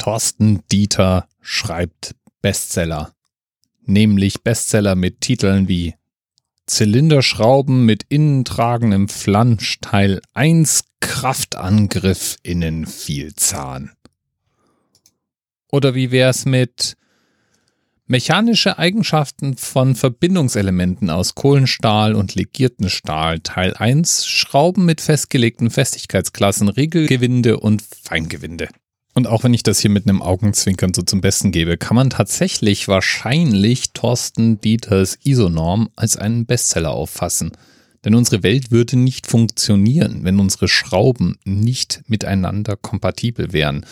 Thorsten Dieter schreibt Bestseller. Nämlich Bestseller mit Titeln wie Zylinderschrauben mit innentragendem Flansch Teil 1 Kraftangriff innen Vielzahn. Oder wie wär's mit Mechanische Eigenschaften von Verbindungselementen aus Kohlenstahl und legierten Stahl Teil 1 Schrauben mit festgelegten Festigkeitsklassen Regelgewinde und Feingewinde. Und auch wenn ich das hier mit einem Augenzwinkern so zum Besten gebe, kann man tatsächlich wahrscheinlich Thorsten Dieters Isonorm als einen Bestseller auffassen. Denn unsere Welt würde nicht funktionieren, wenn unsere Schrauben nicht miteinander kompatibel wären.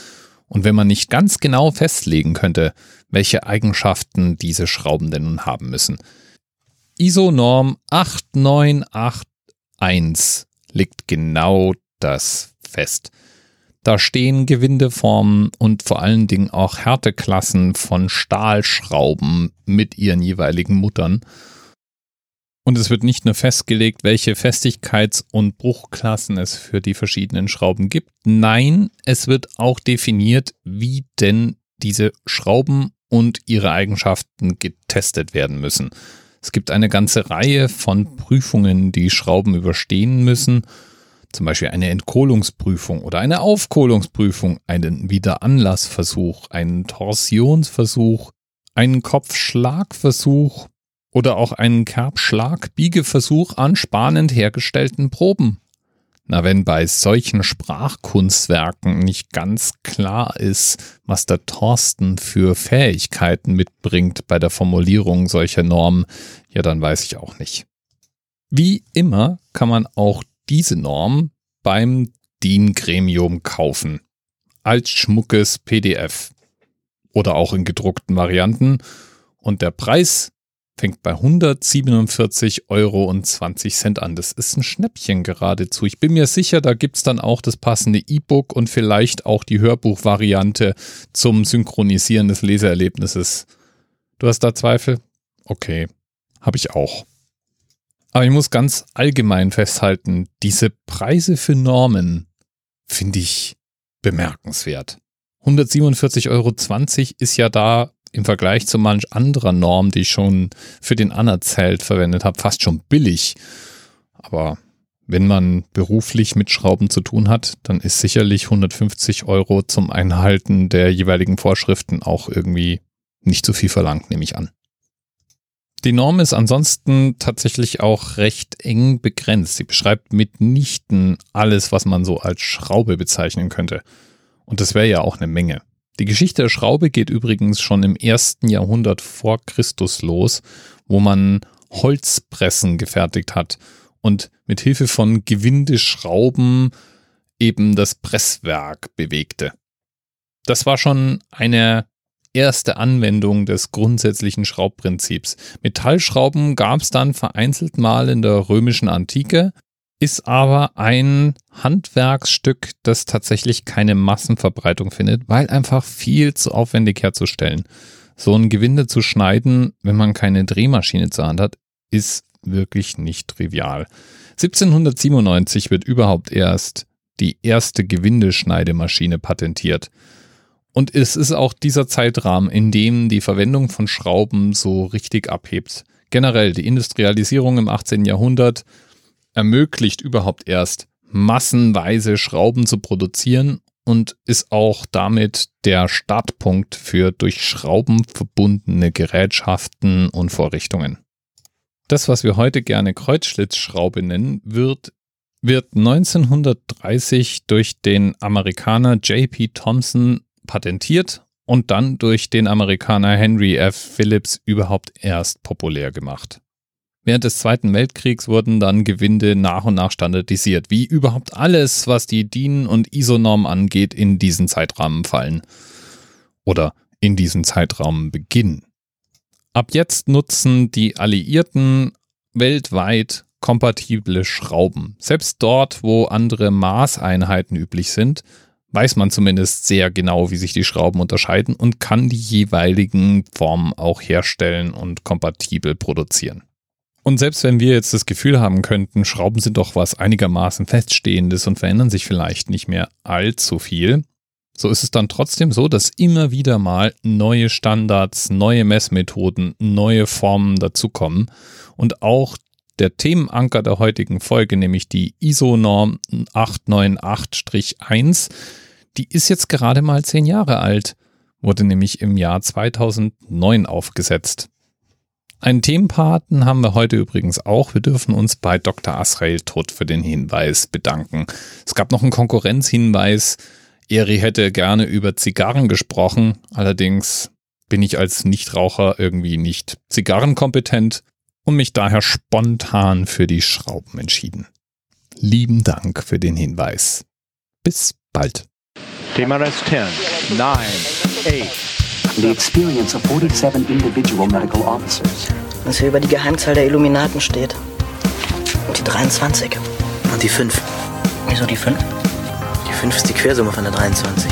Und wenn man nicht ganz genau festlegen könnte, welche Eigenschaften diese Schrauben denn nun haben müssen. ISO-Norm 8981 legt genau das fest. Da stehen Gewindeformen und vor allen Dingen auch Härteklassen von Stahlschrauben mit ihren jeweiligen Muttern. Und es wird nicht nur festgelegt, welche Festigkeits- und Bruchklassen es für die verschiedenen Schrauben gibt. Nein, es wird auch definiert, wie denn diese Schrauben und ihre Eigenschaften getestet werden müssen. Es gibt eine ganze Reihe von Prüfungen, die Schrauben überstehen müssen zum Beispiel eine Entkohlungsprüfung oder eine Aufkohlungsprüfung, einen Wiederanlassversuch, einen Torsionsversuch, einen Kopfschlagversuch oder auch einen Kerbschlagbiegeversuch an spannend hergestellten Proben. Na, wenn bei solchen Sprachkunstwerken nicht ganz klar ist, was der Thorsten für Fähigkeiten mitbringt bei der Formulierung solcher Normen, ja, dann weiß ich auch nicht. Wie immer kann man auch diese Norm beim DIN-Gremium kaufen. Als schmuckes PDF. Oder auch in gedruckten Varianten. Und der Preis fängt bei 147 Euro und 20 Cent an. Das ist ein Schnäppchen geradezu. Ich bin mir sicher, da gibt es dann auch das passende E-Book und vielleicht auch die Hörbuchvariante zum Synchronisieren des Leseerlebnisses. Du hast da Zweifel? Okay, habe ich auch. Aber ich muss ganz allgemein festhalten, diese Preise für Normen finde ich bemerkenswert. 147,20 Euro ist ja da im Vergleich zu manch anderer Norm, die ich schon für den Anerzählt verwendet habe, fast schon billig. Aber wenn man beruflich mit Schrauben zu tun hat, dann ist sicherlich 150 Euro zum Einhalten der jeweiligen Vorschriften auch irgendwie nicht zu viel verlangt, nehme ich an. Die Norm ist ansonsten tatsächlich auch recht eng begrenzt. Sie beschreibt mitnichten alles, was man so als Schraube bezeichnen könnte. Und das wäre ja auch eine Menge. Die Geschichte der Schraube geht übrigens schon im ersten Jahrhundert vor Christus los, wo man Holzpressen gefertigt hat und mit Hilfe von Gewindeschrauben eben das Presswerk bewegte. Das war schon eine erste Anwendung des grundsätzlichen Schraubprinzips. Metallschrauben gab es dann vereinzelt mal in der römischen Antike, ist aber ein Handwerksstück, das tatsächlich keine Massenverbreitung findet, weil einfach viel zu aufwendig herzustellen. So ein Gewinde zu schneiden, wenn man keine Drehmaschine zur Hand hat, ist wirklich nicht trivial. 1797 wird überhaupt erst die erste Gewindeschneidemaschine patentiert. Und es ist auch dieser Zeitrahmen, in dem die Verwendung von Schrauben so richtig abhebt. Generell die Industrialisierung im 18. Jahrhundert ermöglicht überhaupt erst massenweise Schrauben zu produzieren und ist auch damit der Startpunkt für durch Schrauben verbundene Gerätschaften und Vorrichtungen. Das, was wir heute gerne Kreuzschlitzschraube nennen, wird, wird 1930 durch den Amerikaner J.P. Thompson patentiert und dann durch den Amerikaner Henry F. Phillips überhaupt erst populär gemacht. Während des Zweiten Weltkriegs wurden dann Gewinde nach und nach standardisiert, wie überhaupt alles, was die DIN und ISO-Norm angeht, in diesen Zeitrahmen fallen. Oder in diesen Zeitraum beginnen. Ab jetzt nutzen die Alliierten weltweit kompatible Schrauben. Selbst dort, wo andere Maßeinheiten üblich sind, weiß man zumindest sehr genau, wie sich die Schrauben unterscheiden und kann die jeweiligen Formen auch herstellen und kompatibel produzieren. Und selbst wenn wir jetzt das Gefühl haben könnten, Schrauben sind doch was einigermaßen feststehendes und verändern sich vielleicht nicht mehr allzu viel, So ist es dann trotzdem so, dass immer wieder mal neue Standards, neue Messmethoden, neue Formen dazukommen und auch der Themenanker der heutigen Folge, nämlich die ISO-Norm 898-1, die ist jetzt gerade mal zehn Jahre alt, wurde nämlich im Jahr 2009 aufgesetzt. Einen Themenpaten haben wir heute übrigens auch. Wir dürfen uns bei Dr. Asrael Todt für den Hinweis bedanken. Es gab noch einen Konkurrenzhinweis. Eri hätte gerne über Zigarren gesprochen. Allerdings bin ich als Nichtraucher irgendwie nicht zigarrenkompetent und mich daher spontan für die Schrauben entschieden. Lieben Dank für den Hinweis. Bis bald. TMRS 10, 9, 8, the experience of 47 individual medical officers. Was hier über die Geheimzahl der Illuminaten steht. Und die 23. Und die 5. Wieso die 5? Die 5 ist die Quersumme von der 23.